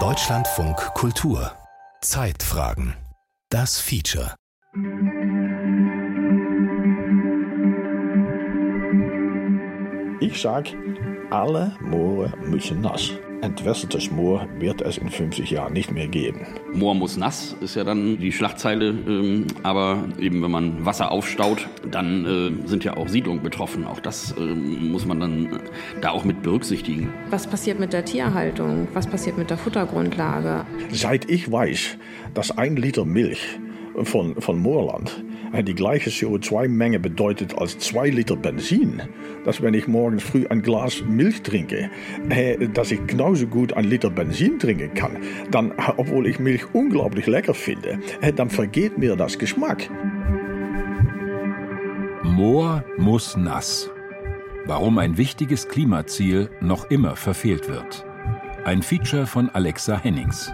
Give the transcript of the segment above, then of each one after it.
Deutschlandfunk Kultur. Zeitfragen. Das Feature. Ich sag, alle Moore müssen nass. Entwässertes Moor wird es in 50 Jahren nicht mehr geben. Moor muss nass, ist ja dann die Schlagzeile. Ähm, aber eben, wenn man Wasser aufstaut, dann äh, sind ja auch Siedlungen betroffen. Auch das äh, muss man dann äh, da auch mit berücksichtigen. Was passiert mit der Tierhaltung? Was passiert mit der Futtergrundlage? Seit ich weiß, dass ein Liter Milch von, von Moorland die gleiche CO2-Menge bedeutet als zwei Liter Benzin, dass wenn ich morgens früh ein Glas Milch trinke, dass ich genauso gut ein Liter Benzin trinken kann, dann, obwohl ich Milch unglaublich lecker finde, dann vergeht mir das Geschmack. Moor muss nass. Warum ein wichtiges Klimaziel noch immer verfehlt wird. Ein Feature von Alexa Hennings.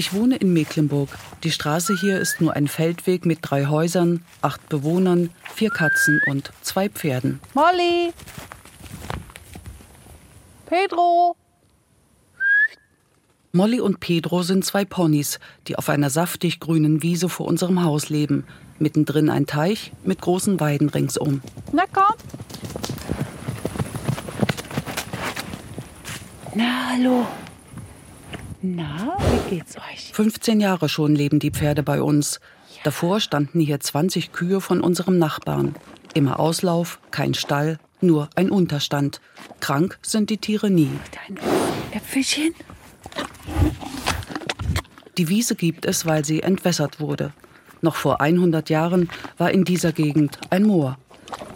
Ich wohne in Mecklenburg. Die Straße hier ist nur ein Feldweg mit drei Häusern, acht Bewohnern, vier Katzen und zwei Pferden. Molly! Pedro! Molly und Pedro sind zwei Ponys, die auf einer saftig grünen Wiese vor unserem Haus leben. Mittendrin ein Teich mit großen Weiden ringsum. Na komm! Na, hallo. Na, wie geht's euch? 15 Jahre schon leben die Pferde bei uns. Davor standen hier 20 Kühe von unserem Nachbarn. Immer Auslauf, kein Stall, nur ein Unterstand. Krank sind die Tiere nie. Dein Äpfelchen? Die Wiese gibt es, weil sie entwässert wurde. Noch vor 100 Jahren war in dieser Gegend ein Moor.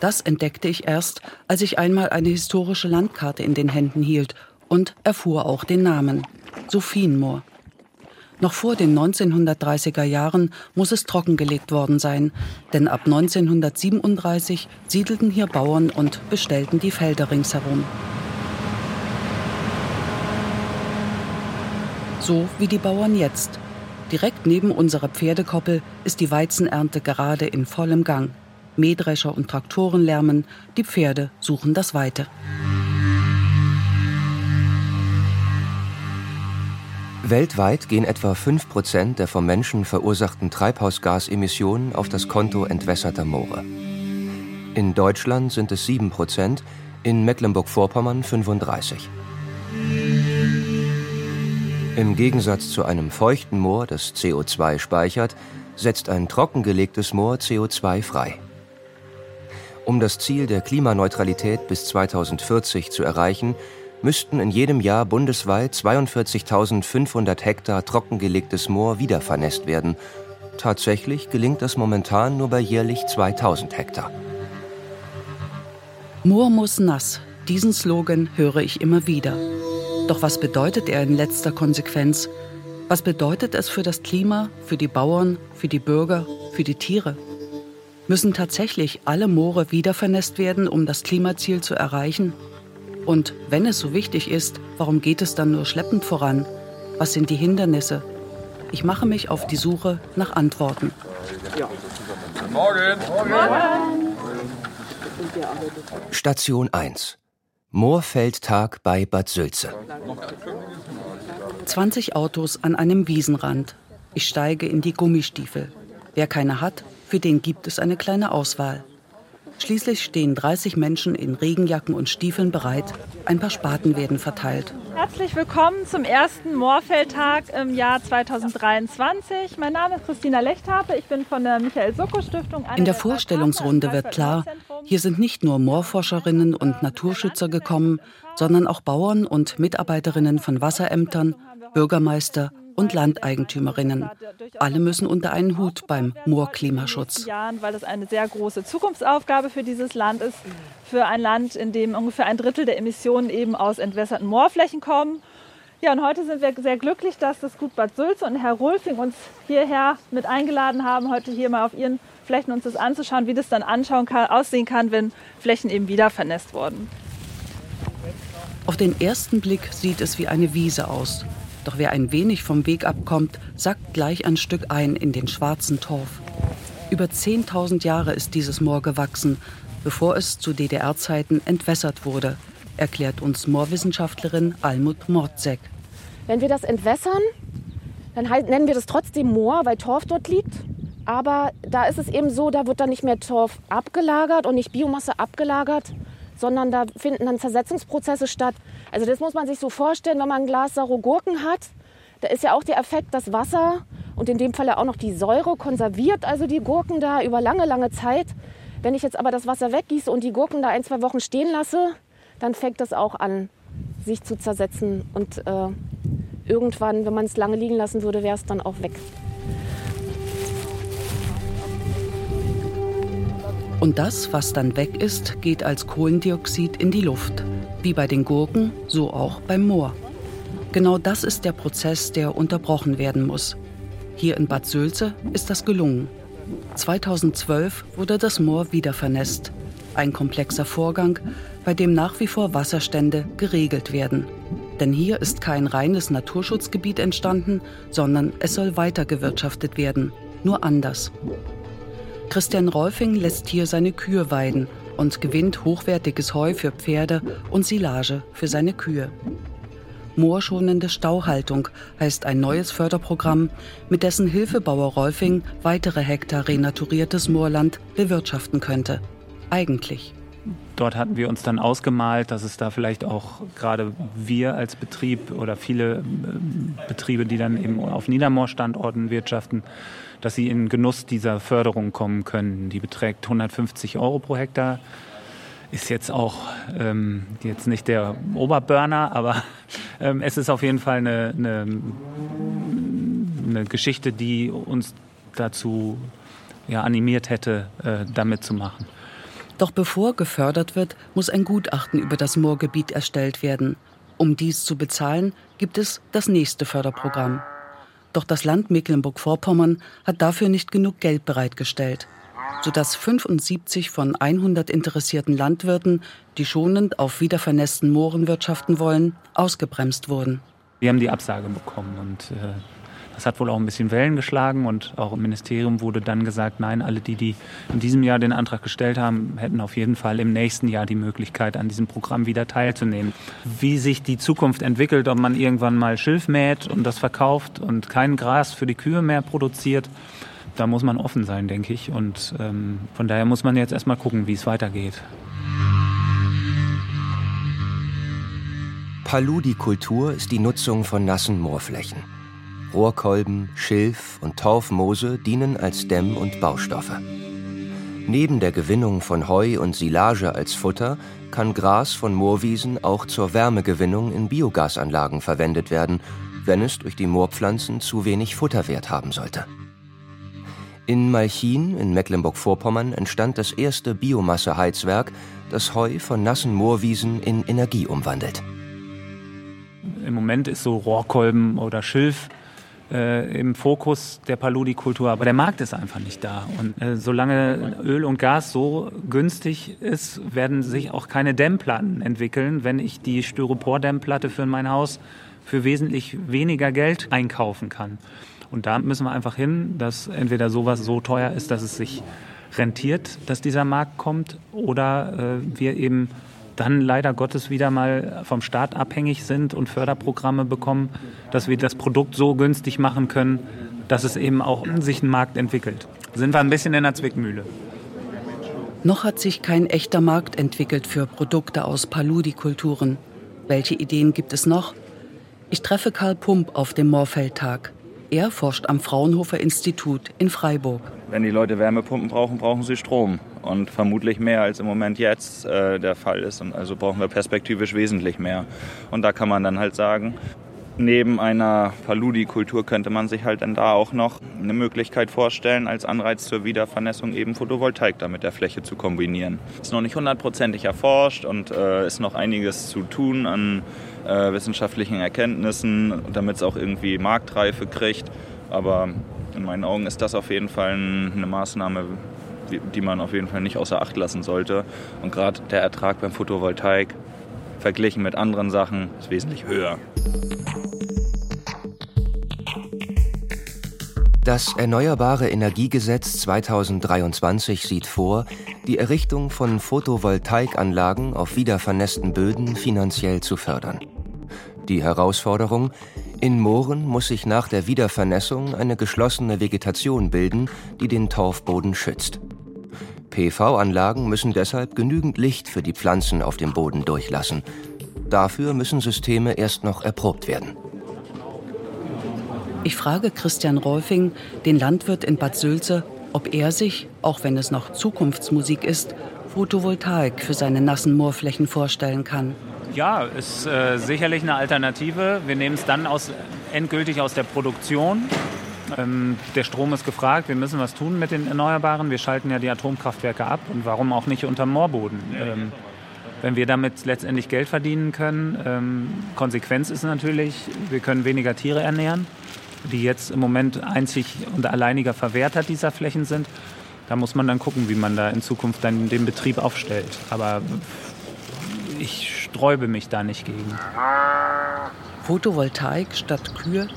Das entdeckte ich erst, als ich einmal eine historische Landkarte in den Händen hielt und erfuhr auch den Namen. Sophienmoor. Noch vor den 1930er Jahren muss es trockengelegt worden sein, denn ab 1937 siedelten hier Bauern und bestellten die Felder ringsherum. So wie die Bauern jetzt. Direkt neben unserer Pferdekoppel ist die Weizenernte gerade in vollem Gang. Mähdrescher und Traktoren lärmen, die Pferde suchen das Weite. Weltweit gehen etwa 5 Prozent der vom Menschen verursachten Treibhausgasemissionen auf das Konto entwässerter Moore. In Deutschland sind es 7 Prozent, in Mecklenburg-Vorpommern 35. Im Gegensatz zu einem feuchten Moor, das CO2 speichert, setzt ein trockengelegtes Moor CO2 frei. Um das Ziel der Klimaneutralität bis 2040 zu erreichen, müssten in jedem Jahr bundesweit 42.500 Hektar trockengelegtes Moor wiedervernässt werden. Tatsächlich gelingt das momentan nur bei jährlich 2000 Hektar. Moor muss nass. Diesen Slogan höre ich immer wieder. Doch was bedeutet er in letzter Konsequenz? Was bedeutet es für das Klima, für die Bauern, für die Bürger, für die Tiere? Müssen tatsächlich alle Moore wiedervernässt werden, um das Klimaziel zu erreichen? Und wenn es so wichtig ist, warum geht es dann nur schleppend voran? Was sind die Hindernisse? Ich mache mich auf die Suche nach Antworten. Ja. Morgen. Morgen. Station 1. Moorfeldtag bei Bad Sülze. 20 Autos an einem Wiesenrand. Ich steige in die Gummistiefel. Wer keine hat, für den gibt es eine kleine Auswahl. Schließlich stehen 30 Menschen in Regenjacken und Stiefeln bereit. Ein paar Spaten werden verteilt. Herzlich willkommen zum ersten Moorfeldtag im Jahr 2023. Mein Name ist Christina Lechthape. Ich bin von der Michael Soko Stiftung. In der Vorstellungsrunde wird klar, hier sind nicht nur Moorforscherinnen und Naturschützer gekommen, sondern auch Bauern und Mitarbeiterinnen von Wasserämtern, Bürgermeister und Landeigentümerinnen. Alle müssen unter einen Hut beim Moorklimaschutz. Weil das eine sehr große Zukunftsaufgabe für dieses Land ist. Für ein Land, in dem ungefähr ein Drittel der Emissionen eben aus entwässerten Moorflächen kommen. Ja, und heute sind wir sehr glücklich, dass das Gut Bad Sülze und Herr Rolfing uns hierher mit eingeladen haben, heute hier mal auf ihren Flächen uns das anzuschauen, wie das dann anschauen kann, aussehen kann, wenn Flächen eben wieder vernässt wurden. Auf den ersten Blick sieht es wie eine Wiese aus. Doch wer ein wenig vom Weg abkommt, sackt gleich ein Stück ein in den schwarzen Torf. Über 10.000 Jahre ist dieses Moor gewachsen bevor es zu DDR-Zeiten entwässert wurde, erklärt uns Moorwissenschaftlerin Almut Mordzek. Wenn wir das entwässern, dann nennen wir das trotzdem Moor, weil Torf dort liegt. Aber da ist es eben so, da wird dann nicht mehr Torf abgelagert und nicht Biomasse abgelagert, sondern da finden dann Zersetzungsprozesse statt. Also das muss man sich so vorstellen, wenn man ein Glas saure Gurken hat. Da ist ja auch der Effekt, dass Wasser und in dem Fall auch noch die Säure konserviert, also die Gurken da über lange, lange Zeit. Wenn ich jetzt aber das Wasser weggieße und die Gurken da ein, zwei Wochen stehen lasse, dann fängt das auch an, sich zu zersetzen. Und äh, irgendwann, wenn man es lange liegen lassen würde, wäre es dann auch weg. Und das, was dann weg ist, geht als Kohlendioxid in die Luft. Wie bei den Gurken, so auch beim Moor. Genau das ist der Prozess, der unterbrochen werden muss. Hier in Bad Sülze ist das gelungen. 2012 wurde das Moor wieder vernässt. Ein komplexer Vorgang, bei dem nach wie vor Wasserstände geregelt werden. Denn hier ist kein reines Naturschutzgebiet entstanden, sondern es soll weitergewirtschaftet werden, nur anders. Christian Rolfing lässt hier seine Kühe weiden und gewinnt hochwertiges Heu für Pferde und Silage für seine Kühe. Moorschonende Stauhaltung heißt ein neues Förderprogramm, mit dessen Hilfe Bauer Rolfing weitere Hektar renaturiertes Moorland bewirtschaften könnte. Eigentlich. Dort hatten wir uns dann ausgemalt, dass es da vielleicht auch gerade wir als Betrieb oder viele ähm, Betriebe, die dann eben auf Niedermoorstandorten wirtschaften, dass sie in Genuss dieser Förderung kommen können. Die beträgt 150 Euro pro Hektar. Ist jetzt auch ähm, jetzt nicht der Oberburner, aber ähm, es ist auf jeden Fall eine, eine, eine Geschichte, die uns dazu ja, animiert hätte, äh, damit zu machen. Doch bevor gefördert wird, muss ein Gutachten über das Moorgebiet erstellt werden. Um dies zu bezahlen, gibt es das nächste Förderprogramm. Doch das Land Mecklenburg-Vorpommern hat dafür nicht genug Geld bereitgestellt, sodass 75 von 100 interessierten Landwirten, die schonend auf wiedervernässten Mooren wirtschaften wollen, ausgebremst wurden. Wir haben die Absage bekommen und äh, das hat wohl auch ein bisschen Wellen geschlagen und auch im Ministerium wurde dann gesagt, nein, alle die, die in diesem Jahr den Antrag gestellt haben, hätten auf jeden Fall im nächsten Jahr die Möglichkeit, an diesem Programm wieder teilzunehmen. Wie sich die Zukunft entwickelt, ob man irgendwann mal Schilf mäht und das verkauft und kein Gras für die Kühe mehr produziert, da muss man offen sein, denke ich. Und ähm, von daher muss man jetzt erstmal gucken, wie es weitergeht. Paludikultur ist die Nutzung von nassen Moorflächen. Rohrkolben, Schilf und Torfmoose dienen als Dämm- und Baustoffe. Neben der Gewinnung von Heu und Silage als Futter kann Gras von Moorwiesen auch zur Wärmegewinnung in Biogasanlagen verwendet werden, wenn es durch die Moorpflanzen zu wenig Futterwert haben sollte. In Malchin in Mecklenburg-Vorpommern entstand das erste Biomasseheizwerk, das Heu von nassen Moorwiesen in Energie umwandelt. Im Moment ist so Rohrkolben oder Schilf äh, im Fokus der Paludi-Kultur, aber der Markt ist einfach nicht da. Und äh, solange Öl und Gas so günstig ist, werden sich auch keine Dämmplatten entwickeln, wenn ich die Styropor-Dämmplatte für mein Haus für wesentlich weniger Geld einkaufen kann. Und da müssen wir einfach hin, dass entweder sowas so teuer ist, dass es sich rentiert, dass dieser Markt kommt, oder äh, wir eben dann leider Gottes wieder mal vom Staat abhängig sind und Förderprogramme bekommen, dass wir das Produkt so günstig machen können, dass es eben auch sich ein Markt entwickelt. Sind wir ein bisschen in der Zwickmühle. Noch hat sich kein echter Markt entwickelt für Produkte aus Paludi-Kulturen. Welche Ideen gibt es noch? Ich treffe Karl Pump auf dem Moorfeldtag. Er forscht am Fraunhofer Institut in Freiburg. Wenn die Leute Wärmepumpen brauchen, brauchen sie Strom. Und vermutlich mehr als im Moment jetzt äh, der Fall ist. Und also brauchen wir perspektivisch wesentlich mehr. Und da kann man dann halt sagen, neben einer Paludi-Kultur könnte man sich halt dann da auch noch eine Möglichkeit vorstellen, als Anreiz zur Wiedervernässung eben Photovoltaik da mit der Fläche zu kombinieren. Ist noch nicht hundertprozentig erforscht und äh, ist noch einiges zu tun an äh, wissenschaftlichen Erkenntnissen, damit es auch irgendwie Marktreife kriegt. Aber in meinen Augen ist das auf jeden Fall eine Maßnahme, die man auf jeden Fall nicht außer Acht lassen sollte. Und gerade der Ertrag beim Photovoltaik verglichen mit anderen Sachen ist wesentlich höher. Das Erneuerbare Energiegesetz 2023 sieht vor, die Errichtung von Photovoltaikanlagen auf wiedervernässten Böden finanziell zu fördern. Die Herausforderung, in Mooren muss sich nach der Wiedervernässung eine geschlossene Vegetation bilden, die den Torfboden schützt. PV-Anlagen müssen deshalb genügend Licht für die Pflanzen auf dem Boden durchlassen. Dafür müssen Systeme erst noch erprobt werden. Ich frage Christian Rolfing, den Landwirt in Bad Sülze, ob er sich, auch wenn es noch Zukunftsmusik ist, Photovoltaik für seine nassen Moorflächen vorstellen kann. Ja, ist äh, sicherlich eine Alternative. Wir nehmen es dann aus, endgültig aus der Produktion. Ähm, der Strom ist gefragt, wir müssen was tun mit den Erneuerbaren. Wir schalten ja die Atomkraftwerke ab und warum auch nicht unter Moorboden? Ähm, wenn wir damit letztendlich Geld verdienen können, ähm, Konsequenz ist natürlich, wir können weniger Tiere ernähren die jetzt im Moment einzig und alleiniger Verwerter dieser Flächen sind. Da muss man dann gucken, wie man da in Zukunft dann den Betrieb aufstellt. Aber ich sträube mich da nicht gegen. Photovoltaik statt Kühe?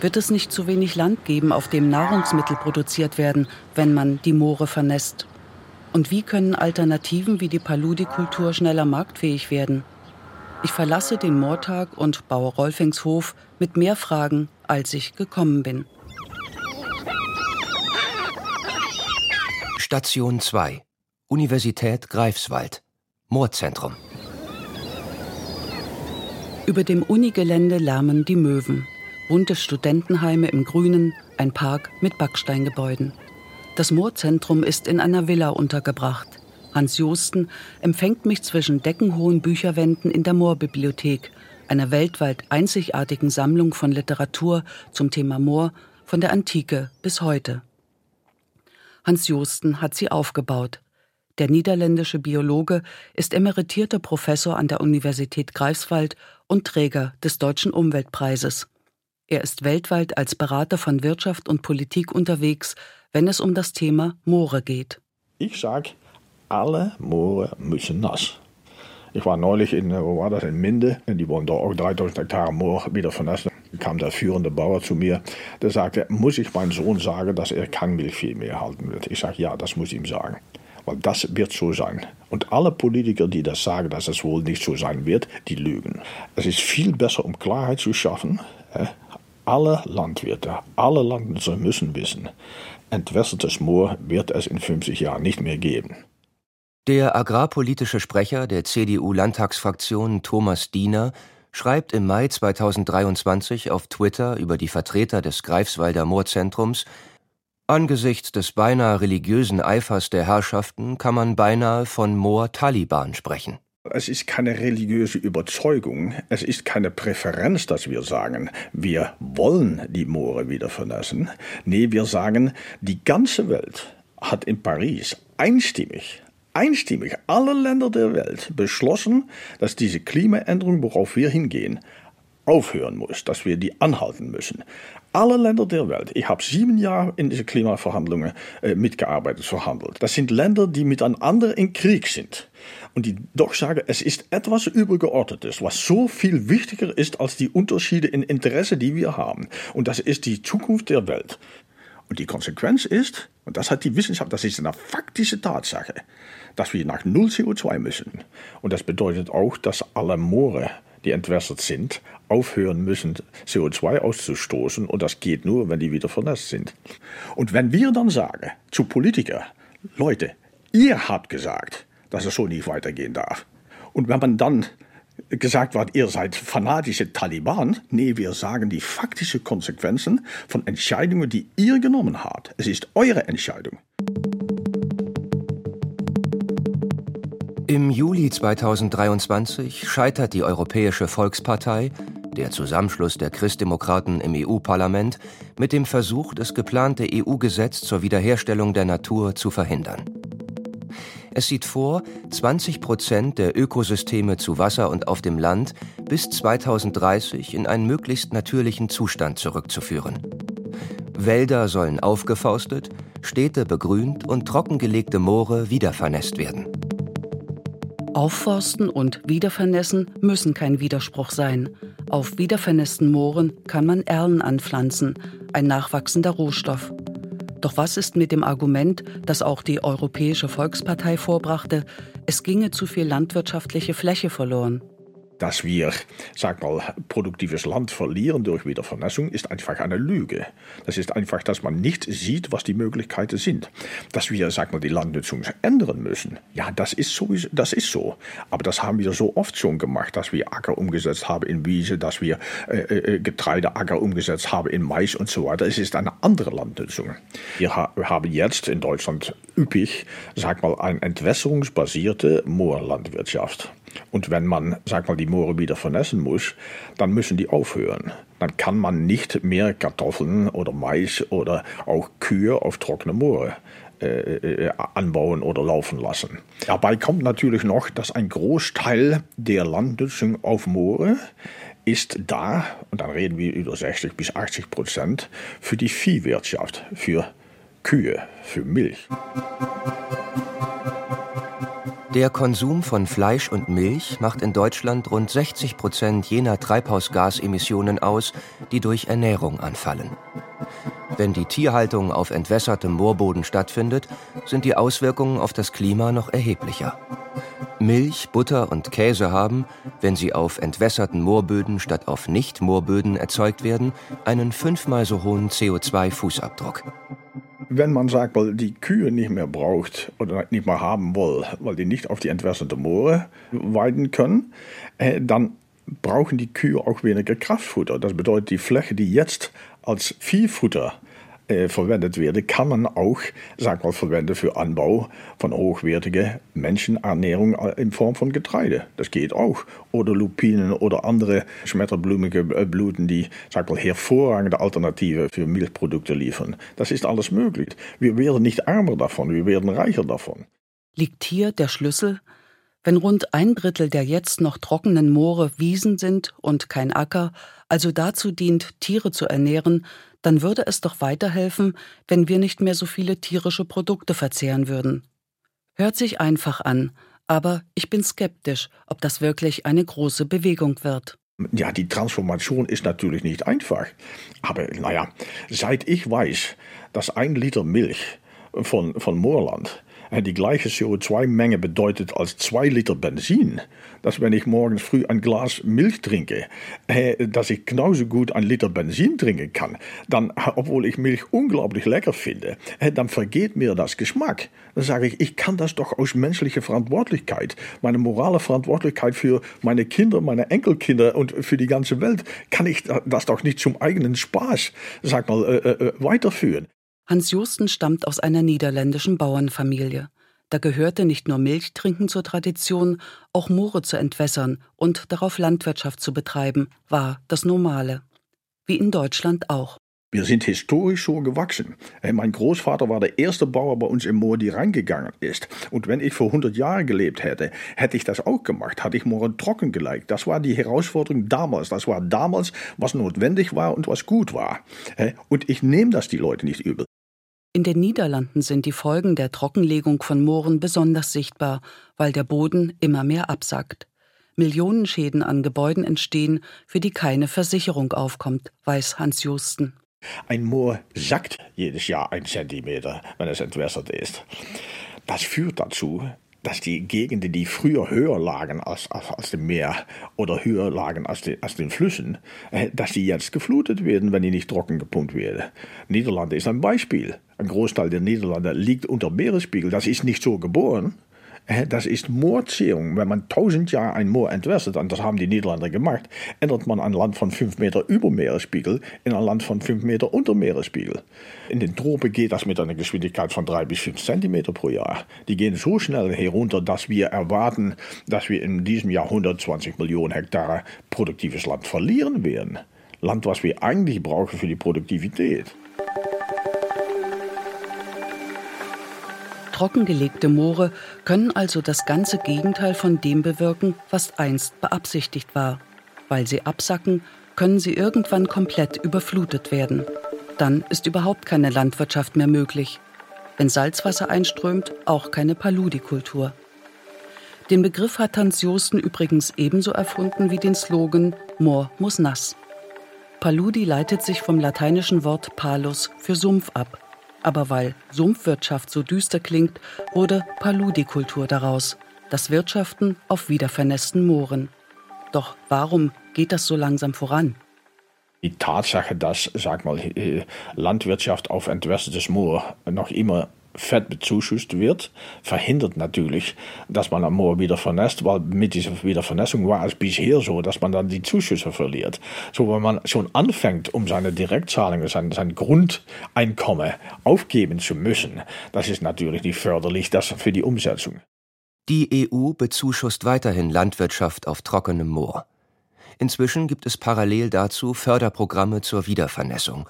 Wird es nicht zu wenig Land geben, auf dem Nahrungsmittel produziert werden, wenn man die Moore vernässt? Und wie können Alternativen wie die Paludikultur schneller marktfähig werden? Ich verlasse den Moortag und baue Rolfingshof mit mehr Fragen als ich gekommen bin. Station 2 Universität Greifswald Moorzentrum Über dem Unigelände lärmen die Möwen. Bunte Studentenheime im Grünen, ein Park mit Backsteingebäuden. Das Moorzentrum ist in einer Villa untergebracht. Hans Josten empfängt mich zwischen deckenhohen Bücherwänden in der Moorbibliothek einer weltweit einzigartigen Sammlung von Literatur zum Thema Moor von der Antike bis heute. Hans Josten hat sie aufgebaut. Der niederländische Biologe ist emeritierter Professor an der Universität Greifswald und Träger des Deutschen Umweltpreises. Er ist weltweit als Berater von Wirtschaft und Politik unterwegs, wenn es um das Thema Moore geht. Ich sage, alle Moore müssen nass. Ich war neulich in, wo war das, in Minde. Die wollen da auch 3000 Hektar Moor wieder vernässen. kam der führende Bauer zu mir, der sagte, muss ich meinem Sohn sagen, dass er kein Milchvieh mehr halten wird? Ich sage, ja, das muss ich ihm sagen. Weil das wird so sein. Und alle Politiker, die das sagen, dass es wohl nicht so sein wird, die lügen. Es ist viel besser, um Klarheit zu schaffen. Alle Landwirte, alle Landwirte müssen wissen, entwässertes Moor wird es in 50 Jahren nicht mehr geben. Der agrarpolitische Sprecher der CDU-Landtagsfraktion Thomas Diener schreibt im Mai 2023 auf Twitter über die Vertreter des Greifswalder Moorzentrums Angesichts des beinahe religiösen Eifers der Herrschaften kann man beinahe von Moor-Taliban sprechen. Es ist keine religiöse Überzeugung, es ist keine Präferenz, dass wir sagen, wir wollen die Moore wieder verlassen. Nee, wir sagen, die ganze Welt hat in Paris einstimmig einstimmig alle Länder der Welt beschlossen, dass diese Klimaänderung, worauf wir hingehen, aufhören muss, dass wir die anhalten müssen. Alle Länder der Welt. Ich habe sieben Jahre in diese Klimaverhandlungen äh, mitgearbeitet, verhandelt. Das sind Länder, die miteinander in Krieg sind. Und die doch sagen, es ist etwas Übergeordnetes, was so viel wichtiger ist als die Unterschiede in Interesse, die wir haben. Und das ist die Zukunft der Welt. Und die Konsequenz ist, und das hat die Wissenschaft, das ist eine faktische Tatsache, dass wir nach Null CO2 müssen. Und das bedeutet auch, dass alle Moore, die entwässert sind, aufhören müssen, CO2 auszustoßen. Und das geht nur, wenn die wieder vernässt sind. Und wenn wir dann sagen zu Politikern, Leute, ihr habt gesagt, dass es so nicht weitergehen darf. Und wenn man dann gesagt wird, ihr seid fanatische Taliban. Nee, wir sagen die faktischen Konsequenzen von Entscheidungen, die ihr genommen habt. Es ist eure Entscheidung. Im Juli 2023 scheitert die Europäische Volkspartei, der Zusammenschluss der Christdemokraten im EU-Parlament, mit dem Versuch, das geplante EU-Gesetz zur Wiederherstellung der Natur zu verhindern. Es sieht vor, 20 Prozent der Ökosysteme zu Wasser und auf dem Land bis 2030 in einen möglichst natürlichen Zustand zurückzuführen. Wälder sollen aufgeforstet, Städte begrünt und trockengelegte Moore wiedervernässt werden. Aufforsten und Wiedervernässen müssen kein Widerspruch sein. Auf wiedervernässten Mooren kann man Erlen anpflanzen, ein nachwachsender Rohstoff. Doch was ist mit dem Argument, das auch die Europäische Volkspartei vorbrachte, es ginge zu viel landwirtschaftliche Fläche verloren? Dass wir, sag mal, produktives Land verlieren durch Wiedervernässung, ist einfach eine Lüge. Das ist einfach, dass man nicht sieht, was die Möglichkeiten sind. Dass wir, sag mal, die Landnutzung ändern müssen. Ja, das ist, sowieso, das ist so. Aber das haben wir so oft schon gemacht, dass wir Acker umgesetzt haben in Wiese, dass wir äh, äh, Getreideacker umgesetzt haben in Mais und so weiter. Es ist eine andere Landnutzung. Wir, ha haben jetzt in Deutschland üppig, sag mal, eine entwässerungsbasierte Moorlandwirtschaft. Und wenn man, sag mal, die Moore wieder vernässen muss, dann müssen die aufhören. Dann kann man nicht mehr Kartoffeln oder Mais oder auch Kühe auf trockene Moore äh, äh, anbauen oder laufen lassen. Dabei kommt natürlich noch, dass ein Großteil der Landnutzung auf Moore ist da, und dann reden wir über 60 bis 80 Prozent, für die Viehwirtschaft, für Kühe, für Milch. Der Konsum von Fleisch und Milch macht in Deutschland rund 60 Prozent jener Treibhausgasemissionen aus, die durch Ernährung anfallen. Wenn die Tierhaltung auf entwässertem Moorboden stattfindet, sind die Auswirkungen auf das Klima noch erheblicher. Milch, Butter und Käse haben, wenn sie auf entwässerten Moorböden statt auf Nicht-Moorböden erzeugt werden, einen fünfmal so hohen CO2-Fußabdruck wenn man sagt, weil die Kühe nicht mehr braucht oder nicht mehr haben will, weil die nicht auf die entwässerte Moore weiden können, äh, dann brauchen die Kühe auch weniger Kraftfutter. Das bedeutet, die Fläche, die jetzt als Viehfutter äh, verwendet werden, kann man auch, sag mal, verwenden für Anbau von hochwertiger Menschenernährung äh, in Form von Getreide. Das geht auch. Oder Lupinen oder andere schmetterblumige äh, Blüten, die, sag mal, hervorragende Alternative für Milchprodukte liefern. Das ist alles möglich. Wir werden nicht ärmer davon, wir werden reicher davon. Liegt hier der Schlüssel? Wenn rund ein Drittel der jetzt noch trockenen Moore Wiesen sind und kein Acker, also dazu dient, Tiere zu ernähren, dann würde es doch weiterhelfen, wenn wir nicht mehr so viele tierische Produkte verzehren würden. Hört sich einfach an, aber ich bin skeptisch, ob das wirklich eine große Bewegung wird. Ja, die Transformation ist natürlich nicht einfach. Aber naja, seit ich weiß, dass ein Liter Milch von, von Moorland die gleiche CO2-Menge bedeutet als zwei Liter Benzin, dass wenn ich morgens früh ein Glas Milch trinke, dass ich genauso gut ein Liter Benzin trinken kann, dann, obwohl ich Milch unglaublich lecker finde, dann vergeht mir das Geschmack. Dann sage ich, ich kann das doch aus menschlicher Verantwortlichkeit, meine morale Verantwortlichkeit für meine Kinder, meine Enkelkinder und für die ganze Welt, kann ich das doch nicht zum eigenen Spaß, sag mal, weiterführen. Hans Josten stammt aus einer niederländischen Bauernfamilie. Da gehörte nicht nur Milchtrinken zur Tradition, auch Moore zu entwässern und darauf Landwirtschaft zu betreiben, war das Normale. Wie in Deutschland auch. Wir sind historisch so gewachsen. Mein Großvater war der erste Bauer bei uns im Moor, die reingegangen ist. Und wenn ich vor 100 Jahren gelebt hätte, hätte ich das auch gemacht. Hatte ich Moore trocken gelegt. Das war die Herausforderung damals. Das war damals, was notwendig war und was gut war. Und ich nehme das die Leute nicht übel. In den Niederlanden sind die Folgen der Trockenlegung von Mooren besonders sichtbar, weil der Boden immer mehr absackt. Millionenschäden an Gebäuden entstehen, für die keine Versicherung aufkommt, weiß Hans Justen. Ein Moor sackt jedes Jahr ein Zentimeter, wenn es entwässert ist. Das führt dazu, dass die Gegenden, die früher höher lagen als, als, als dem Meer oder höher lagen als, die, als den Flüssen, äh, dass die jetzt geflutet werden, wenn die nicht trocken gepumpt werden. Niederlande ist ein Beispiel. Ein Großteil der Niederlande liegt unter Meeresspiegel. Das ist nicht so geboren. Das ist Moorziehung. Wenn man tausend Jahre ein Moor entwässert, und das haben die Niederländer gemacht, ändert man ein Land von fünf Meter über Meeresspiegel in ein Land von fünf Meter unter Meeresspiegel. In den Tropen geht das mit einer Geschwindigkeit von drei bis fünf Zentimeter pro Jahr. Die gehen so schnell herunter, dass wir erwarten, dass wir in diesem Jahr 120 Millionen Hektar produktives Land verlieren werden. Land, was wir eigentlich brauchen für die Produktivität. Trockengelegte Moore können also das ganze Gegenteil von dem bewirken, was einst beabsichtigt war. Weil sie absacken, können sie irgendwann komplett überflutet werden. Dann ist überhaupt keine Landwirtschaft mehr möglich. Wenn Salzwasser einströmt, auch keine Paludikultur. Den Begriff hat Hans Josten übrigens ebenso erfunden wie den Slogan Moor muss nass. Paludi leitet sich vom lateinischen Wort palus für Sumpf ab. Aber weil Sumpfwirtschaft so düster klingt, wurde Paludikultur daraus, das Wirtschaften auf wiedervernässten Mooren. Doch warum geht das so langsam voran? Die Tatsache, dass, sag mal, Landwirtschaft auf entwässertes Moor noch immer fett bezuschusst wird, verhindert natürlich, dass man am Moor wieder vernässt, weil mit dieser Wiedervernässung war es bisher so, dass man dann die Zuschüsse verliert. So, wenn man schon anfängt, um seine Direktzahlungen, sein, sein Grundeinkommen aufgeben zu müssen, das ist natürlich nicht förderlich das für die Umsetzung. Die EU bezuschusst weiterhin Landwirtschaft auf trockenem Moor. Inzwischen gibt es parallel dazu Förderprogramme zur Wiedervernässung.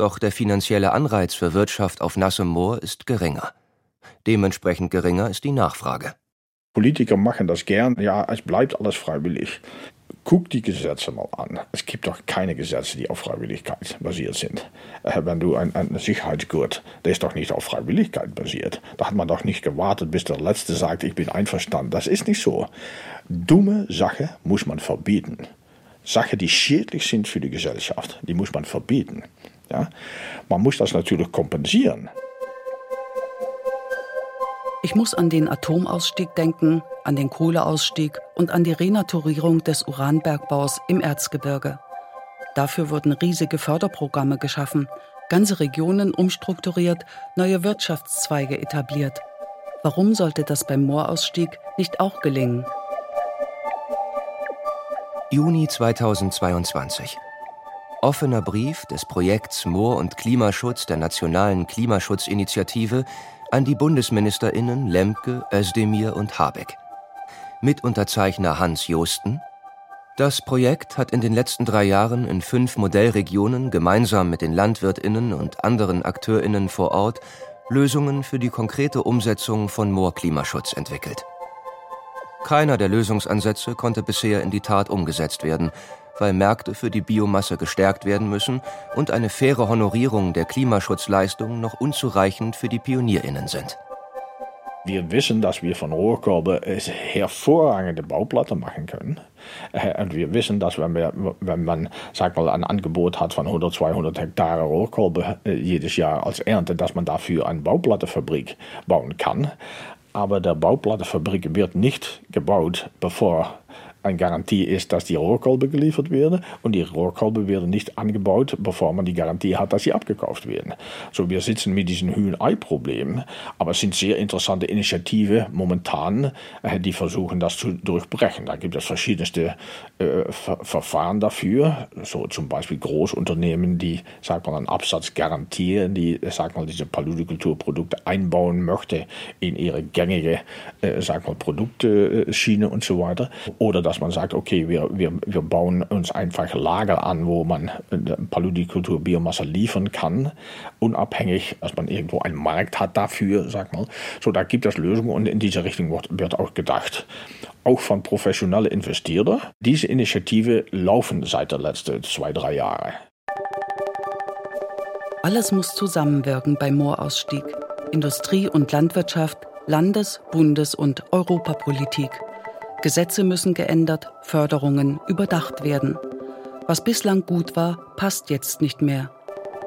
Doch der finanzielle Anreiz für Wirtschaft auf nassem Moor ist geringer. Dementsprechend geringer ist die Nachfrage. Politiker machen das gern. Ja, es bleibt alles freiwillig. Guck die Gesetze mal an. Es gibt doch keine Gesetze, die auf Freiwilligkeit basiert sind. Äh, wenn du ein, ein Sicherheitsgurt, der ist doch nicht auf Freiwilligkeit basiert. Da hat man doch nicht gewartet, bis der Letzte sagt, ich bin einverstanden. Das ist nicht so. Dumme Sache muss man verbieten. Sachen, die schädlich sind für die Gesellschaft, die muss man verbieten. Ja? Man muss das natürlich kompensieren. Ich muss an den Atomausstieg denken, an den Kohleausstieg und an die Renaturierung des Uranbergbaus im Erzgebirge. Dafür wurden riesige Förderprogramme geschaffen, ganze Regionen umstrukturiert, neue Wirtschaftszweige etabliert. Warum sollte das beim Moorausstieg nicht auch gelingen? Juni 2022. Offener Brief des Projekts Moor- und Klimaschutz der Nationalen Klimaschutzinitiative an die Bundesministerinnen Lemke, Özdemir und Habeck. Mitunterzeichner Hans Josten. Das Projekt hat in den letzten drei Jahren in fünf Modellregionen gemeinsam mit den Landwirtinnen und anderen Akteurinnen vor Ort Lösungen für die konkrete Umsetzung von Moorklimaschutz entwickelt. Keiner der Lösungsansätze konnte bisher in die Tat umgesetzt werden, weil Märkte für die Biomasse gestärkt werden müssen und eine faire Honorierung der Klimaschutzleistungen noch unzureichend für die Pionierinnen sind. Wir wissen, dass wir von Rohrkolben hervorragende Bauplatten machen können. Äh, und wir wissen, dass wenn, wir, wenn man sag mal, ein Angebot hat von 100, 200 Hektare Rohrkolben äh, jedes Jahr als Ernte, dass man dafür eine Bauplattenfabrik bauen kann aber der Bauplattenfabrik wird nicht gebaut, bevor eine Garantie ist, dass die Rohrkolben geliefert werden und die Rohrkolben werden nicht angebaut, bevor man die Garantie hat, dass sie abgekauft werden. So, wir sitzen mit diesem Hühn-Ei-Problem, aber es sind sehr interessante Initiativen momentan, äh, die versuchen, das zu durchbrechen. Da gibt es verschiedenste äh, Ver Verfahren dafür, so zum Beispiel Großunternehmen, die, sagt man, einen Absatz garantieren, die, sagt man, diese Paludikulturprodukte einbauen möchte in ihre gängige, äh, sagt man, Produktschiene und so weiter. Oder dass man sagt, okay, wir, wir, wir bauen uns einfach Lager an, wo man äh, Paludikultur Biomasse liefern kann, unabhängig, dass man irgendwo einen Markt hat dafür, sag mal. So, da gibt es Lösungen und in diese Richtung wird, wird auch gedacht. Auch von professionellen Investoren. Diese Initiative laufen seit den letzten zwei, drei Jahren. Alles muss zusammenwirken beim Moorausstieg. Industrie und Landwirtschaft, Landes-, Bundes- und Europapolitik. Gesetze müssen geändert, Förderungen überdacht werden. Was bislang gut war, passt jetzt nicht mehr.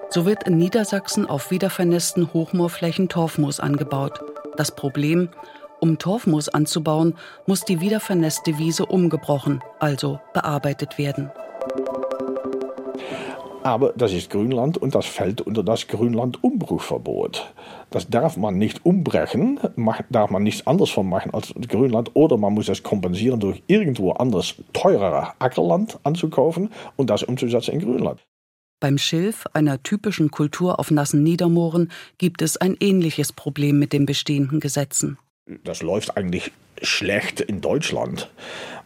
So wird in Niedersachsen auf wiedervernässten Hochmoorflächen Torfmoos angebaut. Das Problem, um Torfmoos anzubauen, muss die wiedervernässte Wiese umgebrochen, also bearbeitet werden. Aber das ist Grünland und das fällt unter das Grünland-Umbruchverbot. Das darf man nicht umbrechen, darf man nichts anderes von machen als Grünland oder man muss es kompensieren durch irgendwo anders teurerer Ackerland anzukaufen und das umzusetzen in Grünland. Beim Schilf, einer typischen Kultur auf nassen Niedermooren, gibt es ein ähnliches Problem mit den bestehenden Gesetzen. Das läuft eigentlich schlecht in Deutschland,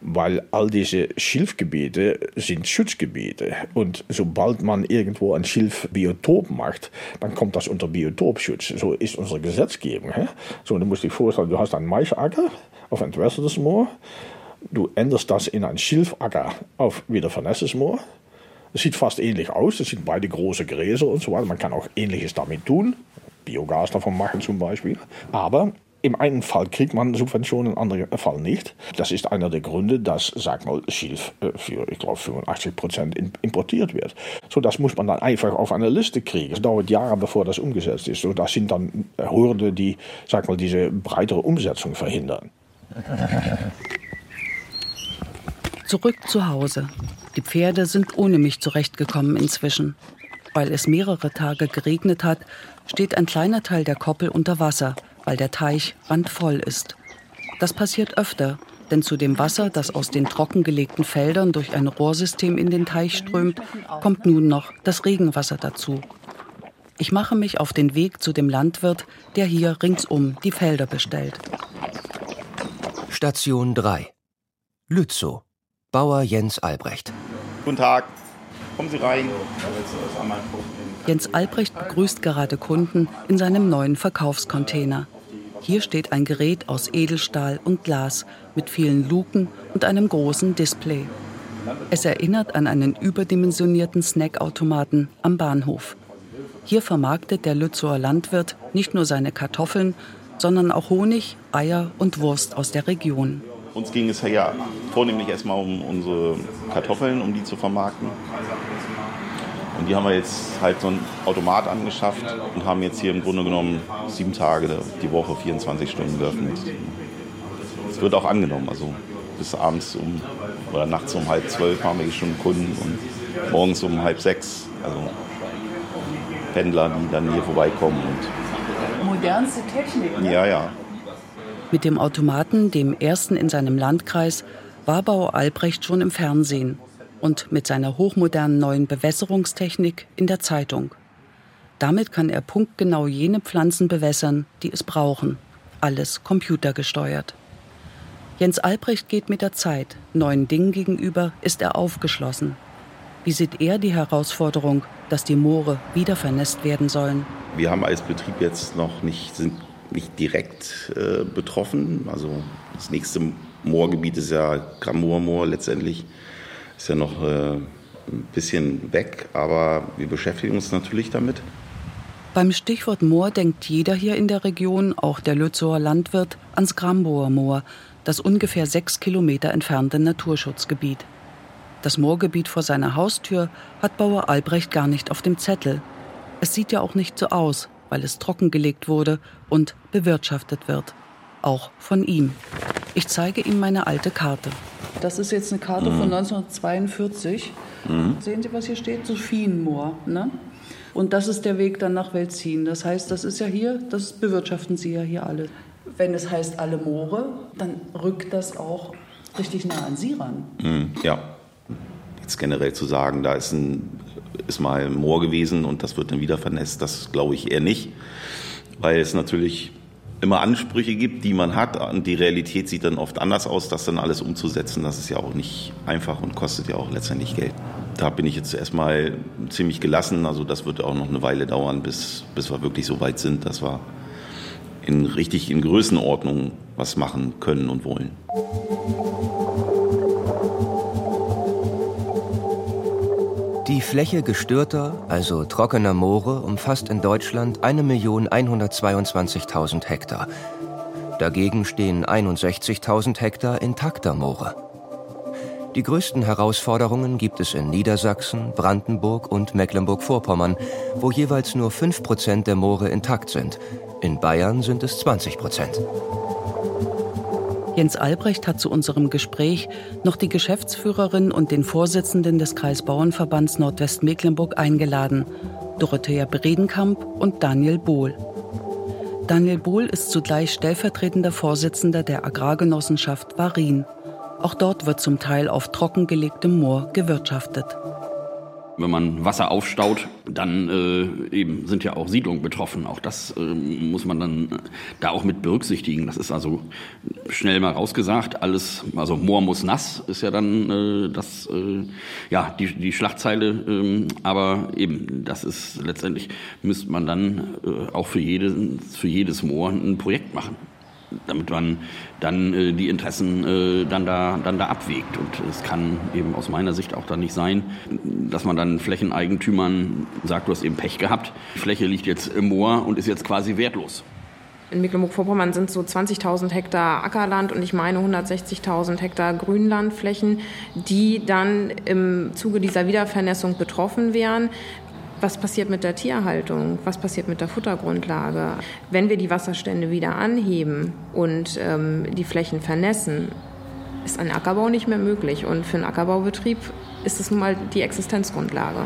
weil all diese Schilfgebiete sind Schutzgebiete. Und sobald man irgendwo ein Schilfbiotop macht, dann kommt das unter Biotopschutz. So ist unsere Gesetzgebung. He? So, du musst dir vorstellen, du hast einen Maisacker auf entwässertes Moor, du änderst das in einen Schilfacker auf wieder Moor. Es sieht fast ähnlich aus, es sind beide große Gräser und so weiter. Man kann auch ähnliches damit tun, Biogas davon machen zum Beispiel. Aber Im einen Fall kriegt man Subventionen, im anderen Fall nicht. Das ist einer der Gründe, dass, sag mal, Schilf äh, für, ich glaube, 85 Prozent importiert wird. So, das muss man dann einfach auf eine Liste kriegen. Es dauert Jahre, bevor das umgesetzt ist. So, das sind dann Hürden, die, sag mal, diese breitere Umsetzung verhindern. Zurück zu Hause. Die Pferde sind ohne mich zurechtgekommen inzwischen. Weil es mehrere Tage geregnet hat, steht ein kleiner Teil der Koppel unter Wasser, weil der Teich randvoll ist. Das passiert öfter, denn zu dem Wasser, das aus den trockengelegten Feldern durch ein Rohrsystem in den Teich strömt, kommt nun noch das Regenwasser dazu. Ich mache mich auf den Weg zu dem Landwirt, der hier ringsum die Felder bestellt. Station 3 Lützow Bauer Jens Albrecht. Guten Tag, kommen Sie rein. Jens Albrecht begrüßt gerade Kunden in seinem neuen Verkaufscontainer. Hier steht ein Gerät aus Edelstahl und Glas mit vielen Luken und einem großen Display. Es erinnert an einen überdimensionierten Snackautomaten am Bahnhof. Hier vermarktet der Lützower Landwirt nicht nur seine Kartoffeln, sondern auch Honig, Eier und Wurst aus der Region. Uns ging es ja vornehmlich erstmal um unsere Kartoffeln, um die zu vermarkten. Und die haben wir jetzt halt so ein Automat angeschafft und haben jetzt hier im Grunde genommen sieben Tage die Woche, 24 Stunden geöffnet. Es wird auch angenommen, also bis abends um oder nachts um halb zwölf haben wir schon Kunden und morgens um halb sechs. Also Pendler, die dann hier vorbeikommen. Und Modernste Technik, ne? Ja, ja. Mit dem Automaten, dem ersten in seinem Landkreis, war Bauer Albrecht schon im Fernsehen und mit seiner hochmodernen neuen Bewässerungstechnik in der Zeitung. Damit kann er punktgenau jene Pflanzen bewässern, die es brauchen. Alles computergesteuert. Jens Albrecht geht mit der Zeit. Neuen Dingen gegenüber ist er aufgeschlossen. Wie sieht er die Herausforderung, dass die Moore wieder vernässt werden sollen? Wir haben als Betrieb jetzt noch nicht, sind nicht direkt äh, betroffen. Also das nächste Moorgebiet ist ja Grammoor-Moor letztendlich. Ist ja noch äh, ein bisschen weg, aber wir beschäftigen uns natürlich damit. Beim Stichwort Moor denkt jeder hier in der Region, auch der Lützower Landwirt, ans Gramboer Moor, das ungefähr sechs Kilometer entfernte Naturschutzgebiet. Das Moorgebiet vor seiner Haustür hat Bauer Albrecht gar nicht auf dem Zettel. Es sieht ja auch nicht so aus, weil es trockengelegt wurde und bewirtschaftet wird. Auch von ihm. Ich zeige ihm meine alte Karte. Das ist jetzt eine Karte mhm. von 1942. Mhm. Sehen Sie, was hier steht? Sophienmoor. Ne? Und das ist der Weg dann nach Welzin. Das heißt, das ist ja hier, das bewirtschaften Sie ja hier alle. Wenn es heißt alle Moore, dann rückt das auch richtig nah an Sie ran. Mhm. Ja. Jetzt generell zu sagen, da ist ein ist mal ein Moor gewesen und das wird dann wieder vernässt. Das glaube ich eher nicht, weil es natürlich immer Ansprüche gibt, die man hat und die Realität sieht dann oft anders aus, das dann alles umzusetzen. Das ist ja auch nicht einfach und kostet ja auch letztendlich Geld. Da bin ich jetzt erstmal ziemlich gelassen. Also das wird auch noch eine Weile dauern, bis, bis wir wirklich so weit sind, dass wir in richtig in Größenordnung was machen können und wollen. Die Fläche gestörter, also trockener Moore umfasst in Deutschland 1.122.000 Hektar. Dagegen stehen 61.000 Hektar intakter Moore. Die größten Herausforderungen gibt es in Niedersachsen, Brandenburg und Mecklenburg-Vorpommern, wo jeweils nur 5 Prozent der Moore intakt sind. In Bayern sind es 20 Prozent. Jens Albrecht hat zu unserem Gespräch noch die Geschäftsführerin und den Vorsitzenden des Kreisbauernverbands Nordwestmecklenburg eingeladen, Dorothea Bredenkamp und Daniel Bohl. Daniel Bohl ist zugleich stellvertretender Vorsitzender der Agrargenossenschaft Warin. Auch dort wird zum Teil auf trockengelegtem Moor gewirtschaftet. Wenn man Wasser aufstaut, dann äh, eben sind ja auch Siedlungen betroffen. Auch das äh, muss man dann äh, da auch mit berücksichtigen. Das ist also schnell mal rausgesagt. Alles, also Moor muss nass, ist ja dann äh, das, äh, ja die, die Schlagzeile. Äh, aber eben, das ist letztendlich müsste man dann äh, auch für jedes für jedes Moor ein Projekt machen damit man dann äh, die Interessen äh, dann, da, dann da abwägt. Und es kann eben aus meiner Sicht auch dann nicht sein, dass man dann Flächeneigentümern sagt, du hast eben Pech gehabt, die Fläche liegt jetzt im Moor und ist jetzt quasi wertlos. In Mecklenburg-Vorpommern sind so 20.000 Hektar Ackerland und ich meine 160.000 Hektar Grünlandflächen, die dann im Zuge dieser Wiedervernässung betroffen wären. Was passiert mit der Tierhaltung? Was passiert mit der Futtergrundlage? Wenn wir die Wasserstände wieder anheben und ähm, die Flächen vernässen, ist ein Ackerbau nicht mehr möglich. Und für einen Ackerbaubetrieb ist es nun mal die Existenzgrundlage.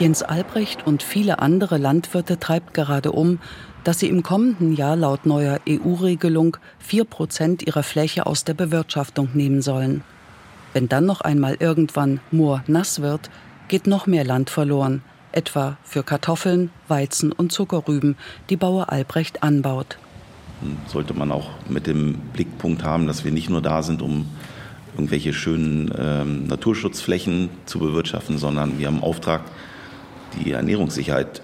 Jens Albrecht und viele andere Landwirte treibt gerade um, dass sie im kommenden Jahr laut neuer EU-Regelung 4 Prozent ihrer Fläche aus der Bewirtschaftung nehmen sollen. Wenn dann noch einmal irgendwann Moor nass wird, geht noch mehr Land verloren, etwa für Kartoffeln, Weizen und Zuckerrüben, die Bauer Albrecht anbaut. Sollte man auch mit dem Blickpunkt haben, dass wir nicht nur da sind, um irgendwelche schönen ähm, Naturschutzflächen zu bewirtschaften, sondern wir haben Auftrag, die Ernährungssicherheit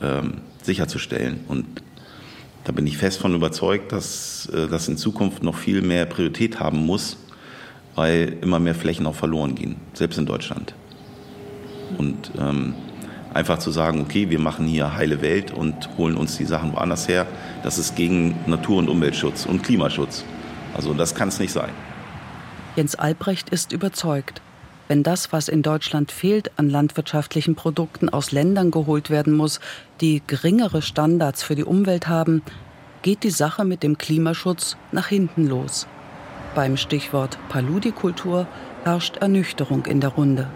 ähm, sicherzustellen. Und da bin ich fest von überzeugt, dass äh, das in Zukunft noch viel mehr Priorität haben muss, weil immer mehr Flächen auch verloren gehen, selbst in Deutschland. Und ähm, einfach zu sagen, okay, wir machen hier heile Welt und holen uns die Sachen woanders her, das ist gegen Natur- und Umweltschutz und Klimaschutz. Also das kann es nicht sein. Jens Albrecht ist überzeugt, wenn das, was in Deutschland fehlt an landwirtschaftlichen Produkten aus Ländern geholt werden muss, die geringere Standards für die Umwelt haben, geht die Sache mit dem Klimaschutz nach hinten los. Beim Stichwort Paludikultur herrscht Ernüchterung in der Runde.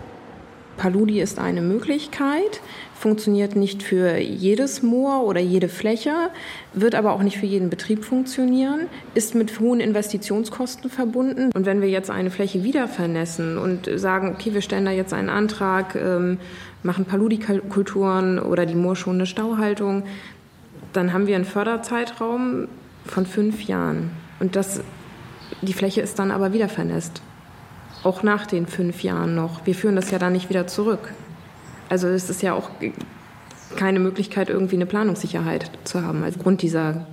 Paludi ist eine Möglichkeit, funktioniert nicht für jedes Moor oder jede Fläche, wird aber auch nicht für jeden Betrieb funktionieren, ist mit hohen Investitionskosten verbunden. Und wenn wir jetzt eine Fläche wieder vernässen und sagen, okay, wir stellen da jetzt einen Antrag, ähm, machen Paludikulturen oder die moorschonende Stauhaltung, dann haben wir einen Förderzeitraum von fünf Jahren. Und das, die Fläche ist dann aber wieder vernässt auch nach den fünf Jahren noch. Wir führen das ja dann nicht wieder zurück. Also es ist ja auch keine Möglichkeit, irgendwie eine Planungssicherheit zu haben, als Grund dieser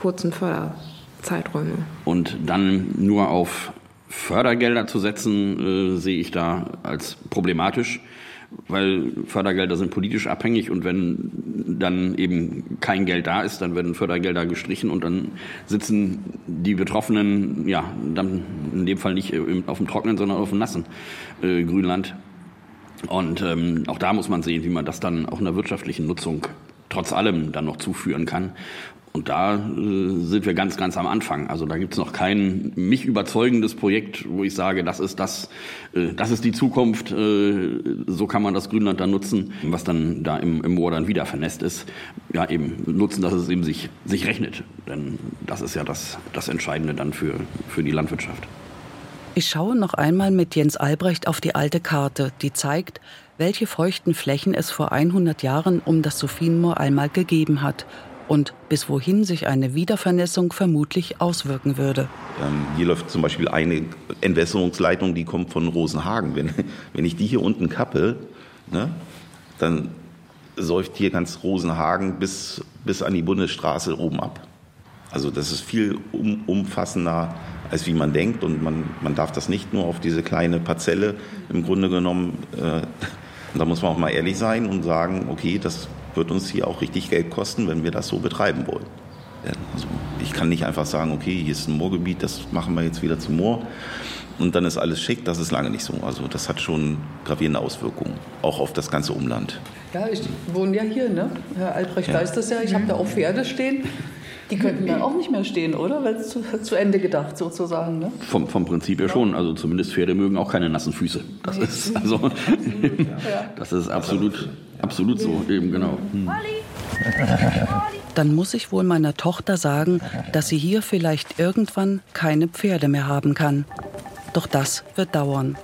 kurzen Förderzeiträume. Und dann nur auf Fördergelder zu setzen, äh, sehe ich da als problematisch weil Fördergelder sind politisch abhängig und wenn dann eben kein Geld da ist, dann werden Fördergelder gestrichen und dann sitzen die Betroffenen, ja, dann in dem Fall nicht auf dem trockenen, sondern auf dem nassen äh, Grünland. Und ähm, auch da muss man sehen, wie man das dann auch in der wirtschaftlichen Nutzung trotz allem dann noch zuführen kann. Und da äh, sind wir ganz, ganz am Anfang. Also da gibt es noch kein mich überzeugendes Projekt, wo ich sage, das ist das, äh, das ist die Zukunft. Äh, so kann man das Grünland dann nutzen, was dann da im, im Moor dann wieder vernässt ist. Ja, eben nutzen, dass es eben sich, sich rechnet. Denn das ist ja das, das Entscheidende dann für, für die Landwirtschaft. Ich schaue noch einmal mit Jens Albrecht auf die alte Karte, die zeigt, welche feuchten Flächen es vor 100 Jahren um das Sophienmoor einmal gegeben hat und bis wohin sich eine Wiedervernässung vermutlich auswirken würde. Ähm, hier läuft zum Beispiel eine Entwässerungsleitung, die kommt von Rosenhagen. Wenn, wenn ich die hier unten kappe, ne, dann säuft hier ganz Rosenhagen bis, bis an die Bundesstraße oben ab. Also das ist viel um, umfassender, als wie man denkt. Und man, man darf das nicht nur auf diese kleine Parzelle im Grunde genommen, äh, da muss man auch mal ehrlich sein und sagen, okay, das wird uns hier auch richtig Geld kosten, wenn wir das so betreiben wollen. Also ich kann nicht einfach sagen, okay, hier ist ein Moorgebiet, das machen wir jetzt wieder zum Moor und dann ist alles schick. Das ist lange nicht so. Also das hat schon gravierende Auswirkungen, auch auf das ganze Umland. Ja, ich wohne ja hier, ne? Herr Albrecht ja. weiß das ja. Ich habe da auch Pferde stehen. Die könnten dann auch nicht mehr stehen, oder? Weil es zu, zu, Ende gedacht sozusagen. Ne? Vom, vom Prinzip her schon. Also zumindest Pferde mögen auch keine nassen Füße. Das ist also das ist absolut, absolut so eben genau. Hm. Dann muss ich wohl meiner Tochter sagen, dass sie hier vielleicht irgendwann keine Pferde mehr haben kann. Doch das wird dauern.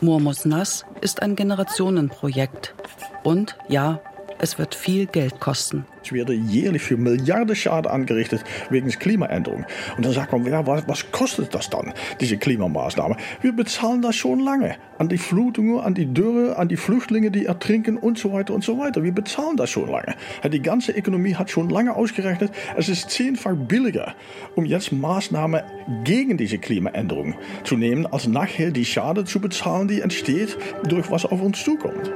Murmus Nass ist ein Generationenprojekt. Und ja, es wird viel Geld kosten. Es werden jährlich für Milliarden Schaden angerichtet wegen der Klimaänderung. Und dann sagt man, ja, was, was kostet das dann, diese Klimamaßnahme? Wir bezahlen das schon lange. An die Flutungen, an die Dürre, an die Flüchtlinge, die ertrinken und so weiter und so weiter. Wir bezahlen das schon lange. Die ganze Ökonomie hat schon lange ausgerechnet, es ist zehnfach billiger, um jetzt Maßnahmen gegen diese Klimaänderung zu nehmen, als nachher die Schade zu bezahlen, die entsteht durch was auf uns zukommt.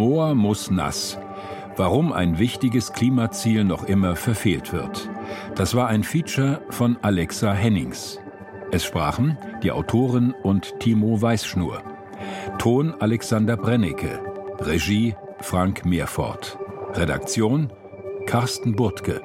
Moor muss nass. Warum ein wichtiges Klimaziel noch immer verfehlt wird. Das war ein Feature von Alexa Hennings. Es sprachen die Autorin und Timo Weißschnur. Ton Alexander Brennecke. Regie Frank Meerfort. Redaktion Carsten Burtke.